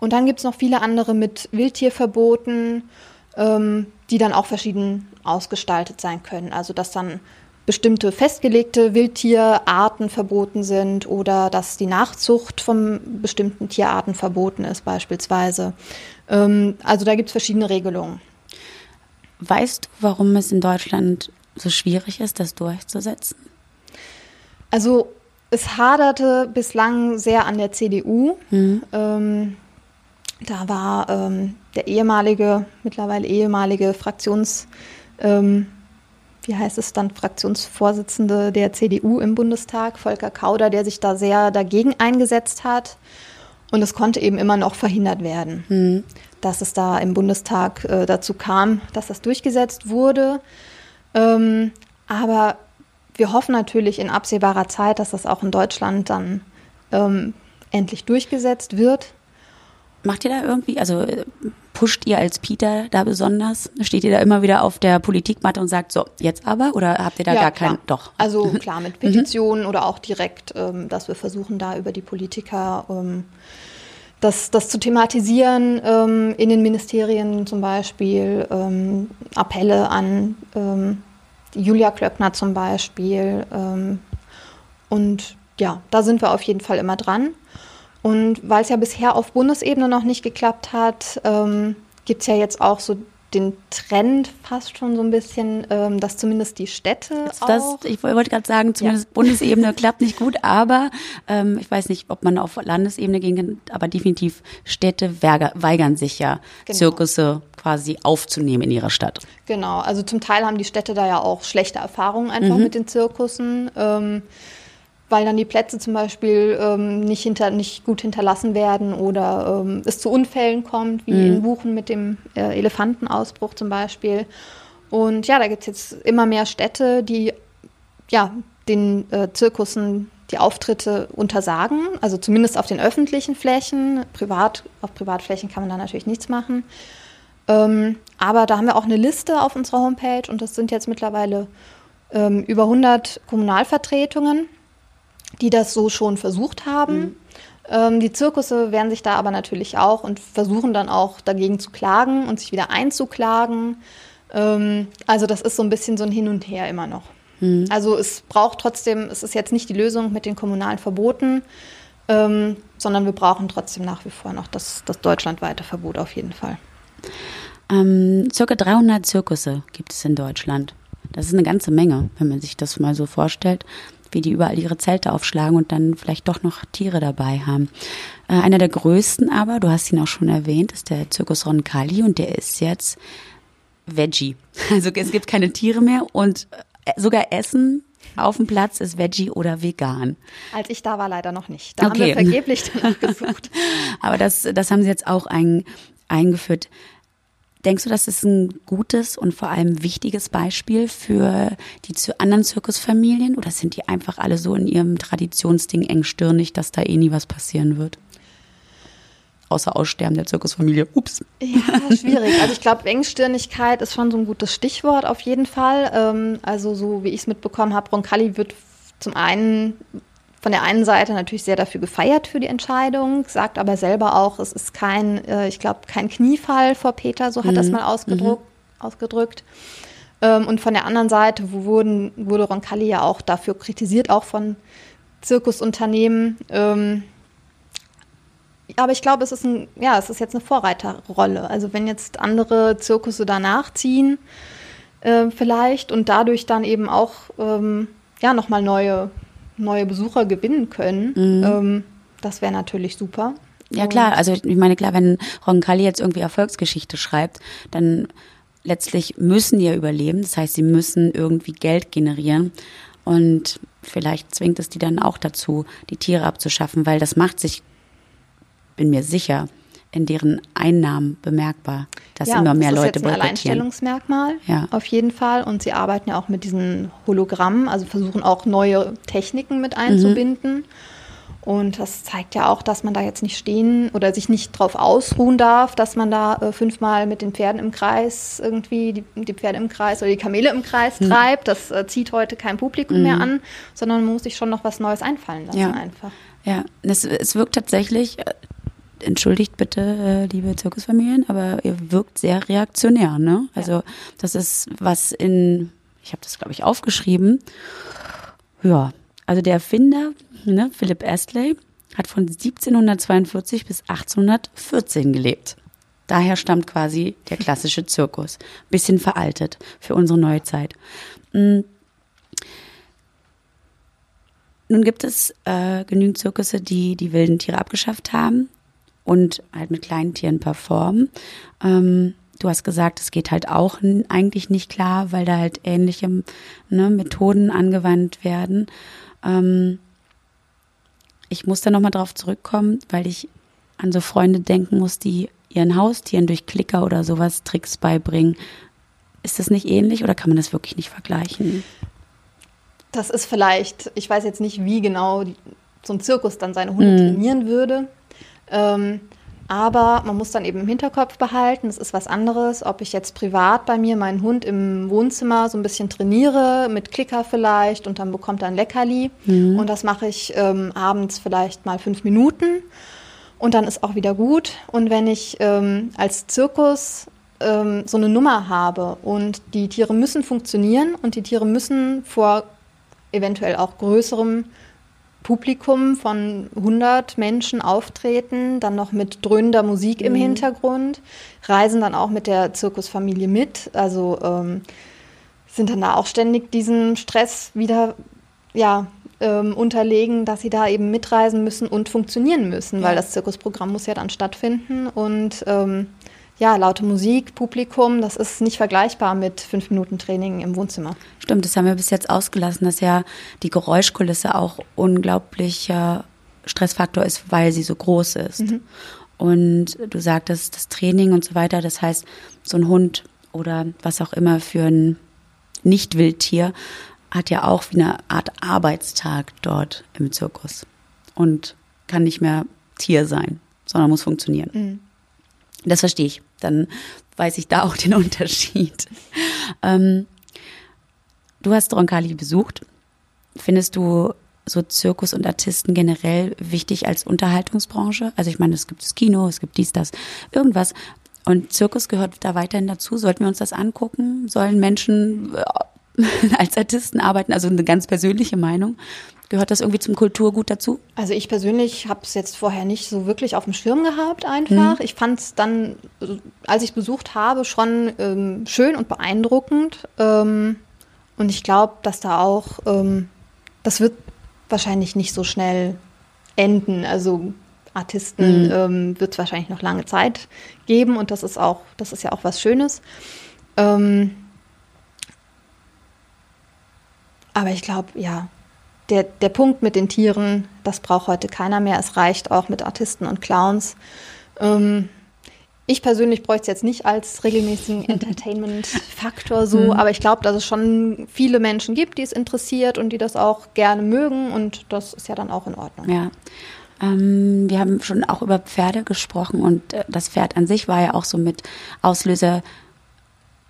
Und dann gibt es noch viele andere mit Wildtierverboten, ähm, die dann auch verschieden ausgestaltet sein können. Also dass dann bestimmte festgelegte Wildtierarten verboten sind oder dass die Nachzucht von bestimmten Tierarten verboten ist beispielsweise. Ähm, also da gibt es verschiedene Regelungen. Weißt du, warum es in Deutschland so schwierig ist, das durchzusetzen? Also es haderte bislang sehr an der CDU. Mhm. Ähm, da war ähm, der ehemalige, mittlerweile ehemalige Fraktions, ähm, wie heißt es dann, Fraktionsvorsitzende der CDU im Bundestag, Volker Kauder, der sich da sehr dagegen eingesetzt hat. Und es konnte eben immer noch verhindert werden. Mhm dass es da im Bundestag äh, dazu kam, dass das durchgesetzt wurde. Ähm, aber wir hoffen natürlich in absehbarer Zeit, dass das auch in Deutschland dann ähm, endlich durchgesetzt wird. Macht ihr da irgendwie, also pusht ihr als Peter da besonders? Steht ihr da immer wieder auf der Politikmatte und sagt so, jetzt aber? Oder habt ihr da ja, gar keinen? Doch. Also klar, mit Petitionen mhm. oder auch direkt, ähm, dass wir versuchen, da über die Politiker ähm, das, das zu thematisieren ähm, in den Ministerien zum Beispiel, ähm, Appelle an ähm, Julia Klöckner zum Beispiel. Ähm, und ja, da sind wir auf jeden Fall immer dran. Und weil es ja bisher auf Bundesebene noch nicht geklappt hat, ähm, gibt es ja jetzt auch so den Trend fast schon so ein bisschen, ähm, dass zumindest die Städte das, auch. Ich wollte gerade sagen, zumindest ja. Bundesebene klappt nicht gut, aber ähm, ich weiß nicht, ob man auf Landesebene gehen kann, aber definitiv Städte weigern sich ja, genau. Zirkusse quasi aufzunehmen in ihrer Stadt. Genau, also zum Teil haben die Städte da ja auch schlechte Erfahrungen einfach mhm. mit den Zirkussen. Ähm, weil dann die Plätze zum Beispiel ähm, nicht, hinter, nicht gut hinterlassen werden oder ähm, es zu Unfällen kommt, wie mhm. in Buchen mit dem äh, Elefantenausbruch zum Beispiel. Und ja, da gibt es jetzt immer mehr Städte, die ja, den äh, Zirkussen die Auftritte untersagen, also zumindest auf den öffentlichen Flächen. Privat, auf Privatflächen kann man da natürlich nichts machen. Ähm, aber da haben wir auch eine Liste auf unserer Homepage und das sind jetzt mittlerweile ähm, über 100 Kommunalvertretungen die das so schon versucht haben. Mhm. Ähm, die Zirkusse wehren sich da aber natürlich auch und versuchen dann auch dagegen zu klagen und sich wieder einzuklagen. Ähm, also das ist so ein bisschen so ein Hin und Her immer noch. Mhm. Also es braucht trotzdem, es ist jetzt nicht die Lösung mit den kommunalen Verboten, ähm, sondern wir brauchen trotzdem nach wie vor noch das, das deutschlandweite Verbot auf jeden Fall. Ähm, circa 300 Zirkusse gibt es in Deutschland. Das ist eine ganze Menge, wenn man sich das mal so vorstellt wie die überall ihre Zelte aufschlagen und dann vielleicht doch noch Tiere dabei haben. Äh, einer der größten aber, du hast ihn auch schon erwähnt, ist der Zirkus Roncalli und der ist jetzt Veggie. Also es gibt keine Tiere mehr und äh, sogar Essen auf dem Platz ist Veggie oder vegan. Als ich da war, leider noch nicht. Da okay. haben wir vergeblich danach gesucht. Aber das, das haben sie jetzt auch ein, eingeführt. Denkst du, das ist ein gutes und vor allem wichtiges Beispiel für die anderen Zirkusfamilien oder sind die einfach alle so in ihrem Traditionsding engstirnig, dass da eh nie was passieren wird? Außer Aussterben der Zirkusfamilie. Ups. Ja, schwierig. Also ich glaube, Engstirnigkeit ist schon so ein gutes Stichwort auf jeden Fall. Ähm, also so wie ich es mitbekommen habe, Roncalli wird zum einen von der einen Seite natürlich sehr dafür gefeiert für die Entscheidung, sagt aber selber auch, es ist kein, äh, ich glaube, kein Kniefall vor Peter, so hat mhm. das mal ausgedrückt. Mhm. ausgedrückt. Ähm, und von der anderen Seite wurden, wurde Roncalli ja auch dafür kritisiert, auch von Zirkusunternehmen. Ähm, aber ich glaube, es ist ein, ja, es ist jetzt eine Vorreiterrolle. Also wenn jetzt andere Zirkusse danach ziehen, äh, vielleicht und dadurch dann eben auch ähm, ja nochmal neue, neue Besucher gewinnen können, mhm. ähm, das wäre natürlich super. Ja klar, also ich meine klar, wenn Roncalli jetzt irgendwie Erfolgsgeschichte schreibt, dann letztlich müssen die ja überleben. Das heißt, sie müssen irgendwie Geld generieren. Und vielleicht zwingt es die dann auch dazu, die Tiere abzuschaffen, weil das macht sich, bin mir sicher, in deren Einnahmen bemerkbar, dass ja, immer mehr das Leute ist jetzt ein Alleinstellungsmerkmal, ja. auf jeden Fall. Und sie arbeiten ja auch mit diesen Hologrammen, also versuchen auch neue Techniken mit einzubinden. Mhm. Und das zeigt ja auch, dass man da jetzt nicht stehen oder sich nicht drauf ausruhen darf, dass man da äh, fünfmal mit den Pferden im Kreis irgendwie die, die, Pferde im Kreis oder die Kamele im Kreis mhm. treibt. Das äh, zieht heute kein Publikum mhm. mehr an, sondern man muss sich schon noch was Neues einfallen lassen ja. einfach. Ja, es, es wirkt tatsächlich, äh, entschuldigt bitte, äh, liebe Zirkusfamilien, aber ihr wirkt sehr reaktionär, ne? Also ja. das ist was in, ich habe das glaube ich aufgeschrieben. Ja, also der Erfinder ne, Philip Astley, hat von 1742 bis 1814 gelebt. Daher stammt quasi der klassische Zirkus. Bisschen veraltet für unsere neue Zeit. Hm. Nun gibt es äh, genügend Zirkusse, die die wilden Tiere abgeschafft haben und halt mit kleinen Tieren performen. Ähm, du hast gesagt, es geht halt auch eigentlich nicht klar, weil da halt ähnliche ne, Methoden angewandt werden. Ähm, ich muss da nochmal drauf zurückkommen, weil ich an so Freunde denken muss, die ihren Haustieren durch Klicker oder sowas Tricks beibringen. Ist das nicht ähnlich oder kann man das wirklich nicht vergleichen? Das ist vielleicht, ich weiß jetzt nicht, wie genau so ein Zirkus dann seine Hunde mm. trainieren würde. Ähm, aber man muss dann eben im Hinterkopf behalten, es ist was anderes, ob ich jetzt privat bei mir meinen Hund im Wohnzimmer so ein bisschen trainiere, mit Klicker vielleicht, und dann bekommt er ein Leckerli. Mhm. Und das mache ich ähm, abends vielleicht mal fünf Minuten. Und dann ist auch wieder gut. Und wenn ich ähm, als Zirkus ähm, so eine Nummer habe und die Tiere müssen funktionieren und die Tiere müssen vor eventuell auch größerem Publikum von 100 Menschen auftreten, dann noch mit dröhnender Musik im mhm. Hintergrund, reisen dann auch mit der Zirkusfamilie mit, also ähm, sind dann da auch ständig diesem Stress wieder ja, ähm, unterlegen, dass sie da eben mitreisen müssen und funktionieren müssen, ja. weil das Zirkusprogramm muss ja dann stattfinden und ähm, ja, laute Musik, Publikum, das ist nicht vergleichbar mit fünf Minuten Training im Wohnzimmer. Stimmt, das haben wir bis jetzt ausgelassen, dass ja die Geräuschkulisse auch unglaublicher Stressfaktor ist, weil sie so groß ist. Mhm. Und du sagtest, das Training und so weiter, das heißt, so ein Hund oder was auch immer für ein Nicht-Wildtier hat ja auch wie eine Art Arbeitstag dort im Zirkus und kann nicht mehr Tier sein, sondern muss funktionieren. Mhm. Das verstehe ich. Dann weiß ich da auch den Unterschied. Ähm, du hast Roncalli besucht. Findest du so Zirkus und Artisten generell wichtig als Unterhaltungsbranche? Also ich meine, es gibt das Kino, es gibt dies, das, irgendwas. Und Zirkus gehört da weiterhin dazu. Sollten wir uns das angucken? Sollen Menschen äh, als Artisten arbeiten? Also eine ganz persönliche Meinung. Gehört das irgendwie zum Kulturgut dazu? Also ich persönlich habe es jetzt vorher nicht so wirklich auf dem Schirm gehabt einfach. Mhm. Ich fand es dann, als ich besucht habe, schon ähm, schön und beeindruckend. Ähm, und ich glaube, dass da auch, ähm, das wird wahrscheinlich nicht so schnell enden. Also Artisten mhm. ähm, wird es wahrscheinlich noch lange Zeit geben und das ist auch, das ist ja auch was Schönes. Ähm, aber ich glaube, ja, der, der Punkt mit den Tieren, das braucht heute keiner mehr. Es reicht auch mit Artisten und Clowns. Ähm, ich persönlich bräuchte es jetzt nicht als regelmäßigen Entertainment-Faktor so, mhm. aber ich glaube, dass es schon viele Menschen gibt, die es interessiert und die das auch gerne mögen und das ist ja dann auch in Ordnung. Ja. Ähm, wir haben schon auch über Pferde gesprochen und äh, das Pferd an sich war ja auch so mit Auslöser,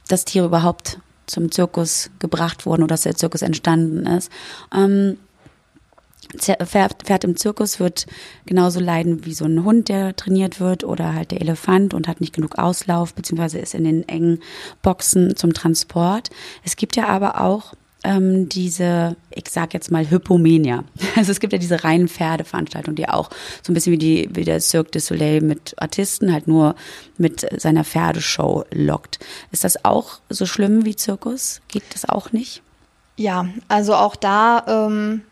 dass Tiere überhaupt zum Zirkus gebracht wurden oder dass der Zirkus entstanden ist. Ähm, Pferd, Pferd im Zirkus wird genauso leiden wie so ein Hund, der trainiert wird oder halt der Elefant und hat nicht genug Auslauf, beziehungsweise ist in den engen Boxen zum Transport. Es gibt ja aber auch ähm, diese, ich sag jetzt mal Hypomania. Also es gibt ja diese reinen Pferdeveranstaltungen, die auch so ein bisschen wie die wie der Cirque du Soleil mit Artisten halt nur mit seiner Pferdeshow lockt. Ist das auch so schlimm wie Zirkus? Geht das auch nicht? Ja, also auch da ähm,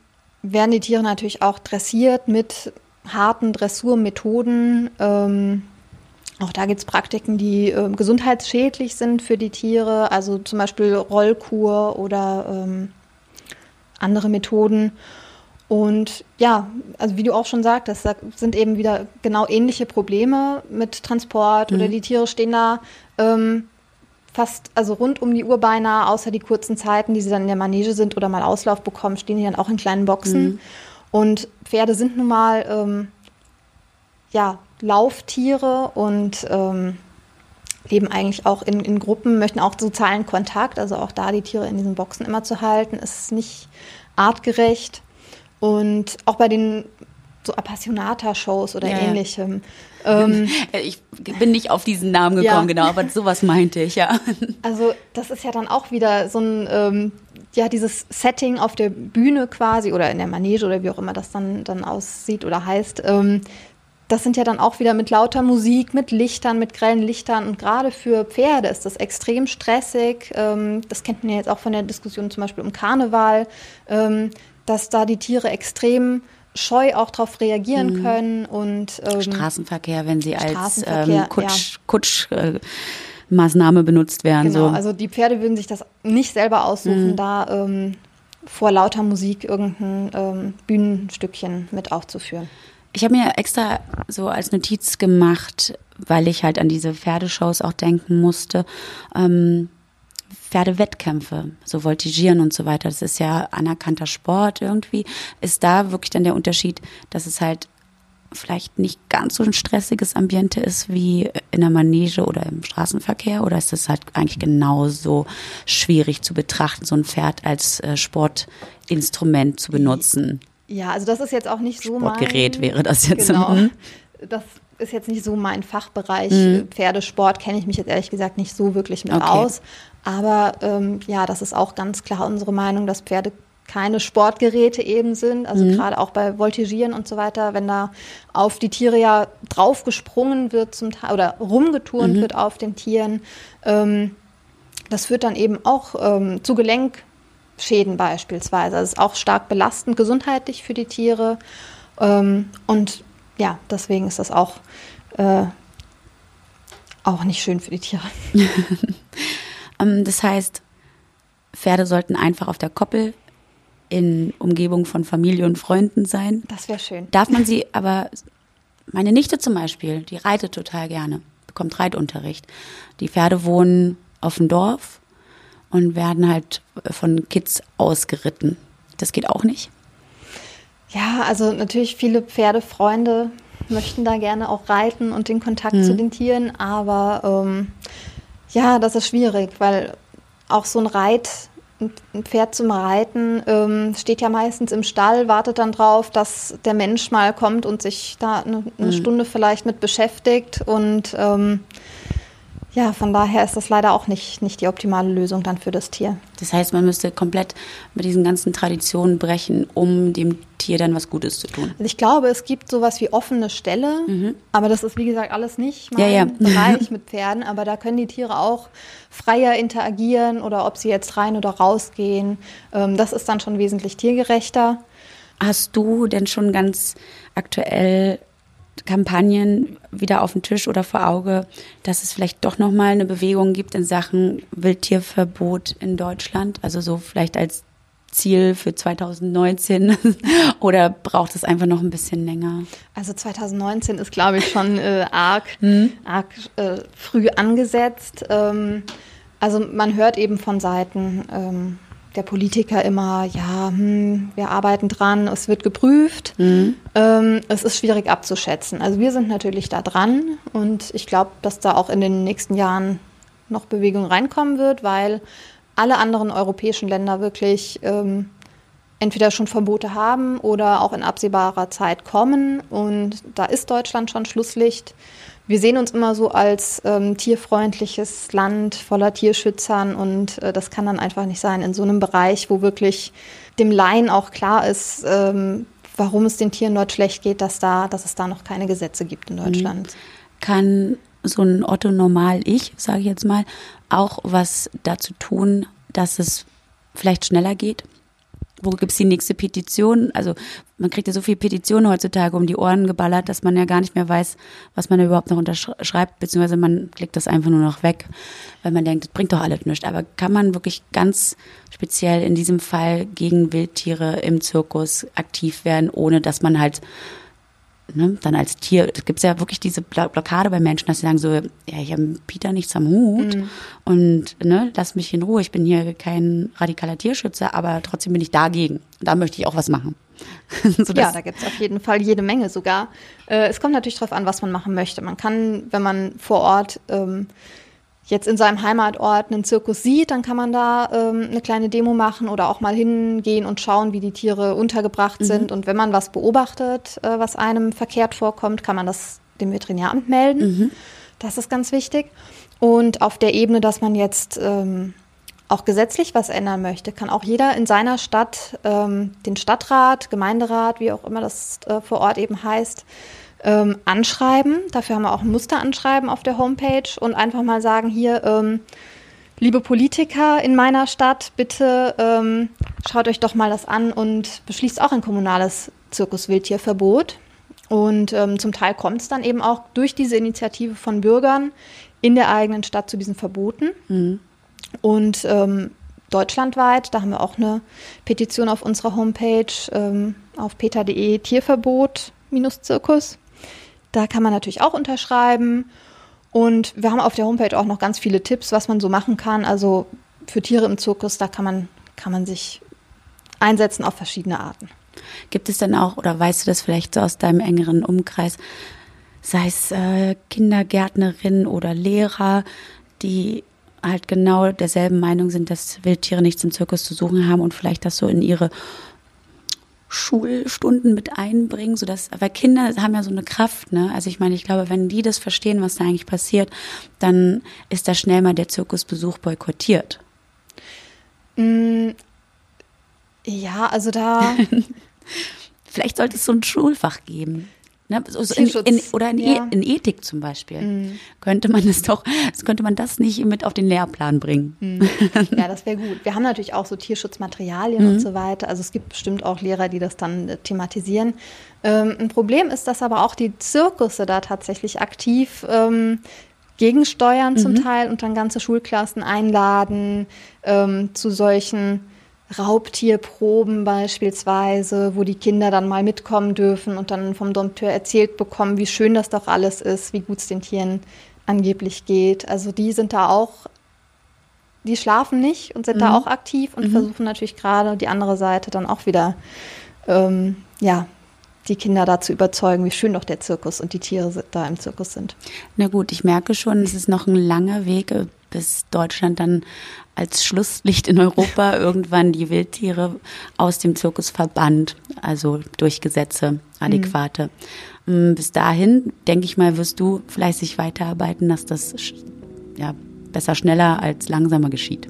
werden die Tiere natürlich auch dressiert mit harten Dressurmethoden. Ähm, auch da gibt es Praktiken, die äh, gesundheitsschädlich sind für die Tiere, also zum Beispiel Rollkur oder ähm, andere Methoden. Und ja, also wie du auch schon sagtest, da sind eben wieder genau ähnliche Probleme mit Transport mhm. oder die Tiere stehen da ähm, fast, also rund um die Uhr beinahe, außer die kurzen Zeiten, die sie dann in der Manege sind oder mal Auslauf bekommen, stehen die dann auch in kleinen Boxen. Mhm. Und Pferde sind nun mal, ähm, ja, Lauftiere und ähm, leben eigentlich auch in, in, Gruppen, möchten auch sozialen Kontakt, also auch da die Tiere in diesen Boxen immer zu halten, ist nicht artgerecht. Und auch bei den so Appassionata-Shows oder ja, ähnlichem. Ähm, ich bin nicht auf diesen Namen gekommen, ja. genau, aber sowas meinte ich, ja. Also das ist ja dann auch wieder so ein, ähm, ja, dieses Setting auf der Bühne quasi oder in der Manege oder wie auch immer das dann, dann aussieht oder heißt. Ähm, das sind ja dann auch wieder mit lauter Musik, mit Lichtern, mit grellen Lichtern. Und gerade für Pferde ist das extrem stressig. Ähm, das kennt man ja jetzt auch von der Diskussion zum Beispiel um Karneval, ähm, dass da die Tiere extrem scheu auch darauf reagieren mhm. können und ähm, Straßenverkehr, wenn sie als ähm, Kutsch, ja. Kutsch äh, Maßnahme benutzt werden. Genau, so. also die Pferde würden sich das nicht selber aussuchen, mhm. da ähm, vor lauter Musik irgendein ähm, Bühnenstückchen mit aufzuführen. Ich habe mir extra so als Notiz gemacht, weil ich halt an diese Pferdeshows auch denken musste. Ähm, Pferdewettkämpfe, so Voltigieren und so weiter, das ist ja anerkannter Sport irgendwie. Ist da wirklich dann der Unterschied, dass es halt vielleicht nicht ganz so ein stressiges Ambiente ist wie in der Manege oder im Straßenverkehr? Oder ist es halt eigentlich genauso schwierig zu betrachten, so ein Pferd als äh, Sportinstrument zu benutzen? Ja, also das ist jetzt auch nicht so Sportgerät mein, wäre das jetzt. Genau. Mhm. Das ist jetzt nicht so mein Fachbereich. Mhm. Pferdesport kenne ich mich jetzt ehrlich gesagt nicht so wirklich mit okay. aus. Aber ähm, ja, das ist auch ganz klar unsere Meinung, dass Pferde keine Sportgeräte eben sind. Also mhm. gerade auch bei Voltigieren und so weiter, wenn da auf die Tiere ja draufgesprungen wird zum Teil oder rumgeturnt mhm. wird auf den Tieren. Ähm, das führt dann eben auch ähm, zu Gelenkschäden beispielsweise. Das ist auch stark belastend gesundheitlich für die Tiere. Ähm, und ja, deswegen ist das auch, äh, auch nicht schön für die Tiere. Ähm, das heißt, Pferde sollten einfach auf der Koppel in Umgebung von Familie und Freunden sein. Das wäre schön. Darf man sie aber, meine Nichte zum Beispiel, die reitet total gerne, bekommt Reitunterricht. Die Pferde wohnen auf dem Dorf und werden halt von Kids ausgeritten. Das geht auch nicht. Ja, also natürlich viele Pferdefreunde möchten da gerne auch reiten und den Kontakt mhm. zu den Tieren, aber ähm, ja, das ist schwierig, weil auch so ein Reit, ein Pferd zum Reiten ähm, steht ja meistens im Stall, wartet dann drauf, dass der Mensch mal kommt und sich da eine, eine mhm. Stunde vielleicht mit beschäftigt und ähm, ja, von daher ist das leider auch nicht, nicht die optimale Lösung dann für das Tier. Das heißt, man müsste komplett mit diesen ganzen Traditionen brechen, um dem Tier dann was Gutes zu tun. Also ich glaube, es gibt sowas wie offene Ställe, mhm. aber das ist wie gesagt alles nicht mein ja, ja. Bereich mit Pferden, aber da können die Tiere auch freier interagieren oder ob sie jetzt rein oder rausgehen. Ähm, das ist dann schon wesentlich tiergerechter. Hast du denn schon ganz aktuell Kampagnen wieder auf den Tisch oder vor Auge, dass es vielleicht doch noch mal eine Bewegung gibt in Sachen Wildtierverbot in Deutschland? Also so vielleicht als Ziel für 2019 oder braucht es einfach noch ein bisschen länger? Also 2019 ist, glaube ich, schon äh, arg, hm? arg äh, früh angesetzt. Ähm, also man hört eben von Seiten ähm, der Politiker immer, ja, hm, wir arbeiten dran, es wird geprüft. Mhm. Ähm, es ist schwierig abzuschätzen. Also wir sind natürlich da dran und ich glaube, dass da auch in den nächsten Jahren noch Bewegung reinkommen wird, weil alle anderen europäischen Länder wirklich ähm, entweder schon Verbote haben oder auch in absehbarer Zeit kommen. Und da ist Deutschland schon Schlusslicht. Wir sehen uns immer so als ähm, tierfreundliches Land voller Tierschützern und äh, das kann dann einfach nicht sein in so einem Bereich, wo wirklich dem Laien auch klar ist, ähm, warum es den Tieren dort schlecht geht, dass, da, dass es da noch keine Gesetze gibt in Deutschland. Kann so ein Otto Normal Ich, sage ich jetzt mal, auch was dazu tun, dass es vielleicht schneller geht? Wo gibt's die nächste Petition? Also man kriegt ja so viele Petitionen heutzutage um die Ohren geballert, dass man ja gar nicht mehr weiß, was man da überhaupt noch unterschreibt, beziehungsweise man klickt das einfach nur noch weg, weil man denkt, das bringt doch alles nichts. Aber kann man wirklich ganz speziell in diesem Fall gegen Wildtiere im Zirkus aktiv werden, ohne dass man halt ne, dann als Tier, es gibt ja wirklich diese Blockade bei Menschen, dass sie sagen so, ja, ich habe Peter nichts am Hut mhm. und ne, lass mich in Ruhe, ich bin hier kein radikaler Tierschützer, aber trotzdem bin ich dagegen. Da möchte ich auch was machen. so, ja, da gibt es auf jeden Fall jede Menge sogar. Äh, es kommt natürlich darauf an, was man machen möchte. Man kann, wenn man vor Ort ähm, jetzt in seinem Heimatort einen Zirkus sieht, dann kann man da ähm, eine kleine Demo machen oder auch mal hingehen und schauen, wie die Tiere untergebracht mhm. sind. Und wenn man was beobachtet, äh, was einem verkehrt vorkommt, kann man das dem Veterinäramt melden. Mhm. Das ist ganz wichtig. Und auf der Ebene, dass man jetzt ähm, auch gesetzlich was ändern möchte, kann auch jeder in seiner Stadt ähm, den Stadtrat, Gemeinderat, wie auch immer das äh, vor Ort eben heißt, ähm, anschreiben. Dafür haben wir auch ein Musteranschreiben auf der Homepage und einfach mal sagen, hier, ähm, liebe Politiker in meiner Stadt, bitte ähm, schaut euch doch mal das an und beschließt auch ein kommunales Zirkuswildtierverbot. Und ähm, zum Teil kommt es dann eben auch durch diese Initiative von Bürgern in der eigenen Stadt zu diesen Verboten. Mhm. Und ähm, deutschlandweit, da haben wir auch eine Petition auf unserer Homepage ähm, auf peter.de Tierverbot-Zirkus. Da kann man natürlich auch unterschreiben. Und wir haben auf der Homepage auch noch ganz viele Tipps, was man so machen kann. Also für Tiere im Zirkus, da kann man, kann man sich einsetzen auf verschiedene Arten. Gibt es denn auch, oder weißt du das vielleicht so aus deinem engeren Umkreis, sei es äh, Kindergärtnerinnen oder Lehrer, die halt genau derselben Meinung sind, dass Wildtiere nichts im Zirkus zu suchen haben und vielleicht das so in ihre Schulstunden mit einbringen, so dass, weil Kinder haben ja so eine Kraft, ne? Also ich meine, ich glaube, wenn die das verstehen, was da eigentlich passiert, dann ist da schnell mal der Zirkusbesuch boykottiert. Mm, ja, also da. Vielleicht sollte es so ein Schulfach geben. Ne? So in, in, oder in, e- ja. in, Ethik zum Beispiel. Mhm. Könnte man das doch, könnte man das nicht mit auf den Lehrplan bringen? Mhm. Ja, das wäre gut. Wir haben natürlich auch so Tierschutzmaterialien mhm. und so weiter. Also es gibt bestimmt auch Lehrer, die das dann äh, thematisieren. Ähm, ein Problem ist, dass aber auch die Zirkusse da tatsächlich aktiv ähm, gegensteuern zum mhm. Teil und dann ganze Schulklassen einladen ähm, zu solchen Raubtierproben beispielsweise, wo die Kinder dann mal mitkommen dürfen und dann vom Dompteur erzählt bekommen, wie schön das doch alles ist, wie gut es den Tieren angeblich geht. Also die sind da auch, die schlafen nicht und sind mhm. da auch aktiv und mhm. versuchen natürlich gerade die andere Seite dann auch wieder, ähm, ja, die Kinder da zu überzeugen, wie schön doch der Zirkus und die Tiere da im Zirkus sind. Na gut, ich merke schon, es ist noch ein langer Weg, bis Deutschland dann als Schlusslicht in Europa irgendwann die Wildtiere aus dem Zirkus verbannt, also durch Gesetze adäquate. Mhm. Bis dahin, denke ich mal, wirst du fleißig weiterarbeiten, dass das ja, besser schneller als langsamer geschieht.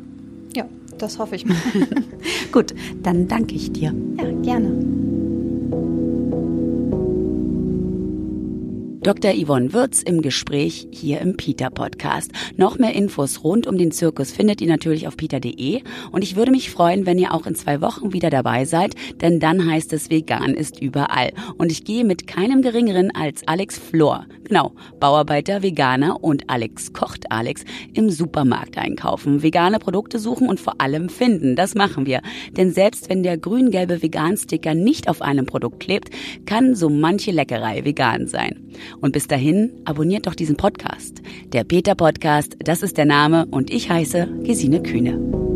Ja, das hoffe ich mal. Gut, dann danke ich dir. Ja, gerne. Dr. Yvonne Würz im Gespräch hier im Peter Podcast. Noch mehr Infos rund um den Zirkus findet ihr natürlich auf peter.de und ich würde mich freuen, wenn ihr auch in zwei Wochen wieder dabei seid, denn dann heißt es vegan ist überall und ich gehe mit keinem geringeren als Alex Flor, genau, Bauarbeiter, Veganer und Alex kocht Alex im Supermarkt einkaufen, vegane Produkte suchen und vor allem finden. Das machen wir, denn selbst wenn der grün-gelbe Vegan-Sticker nicht auf einem Produkt klebt, kann so manche Leckerei vegan sein. Und bis dahin, abonniert doch diesen Podcast. Der Peter Podcast, das ist der Name und ich heiße Gesine Kühne.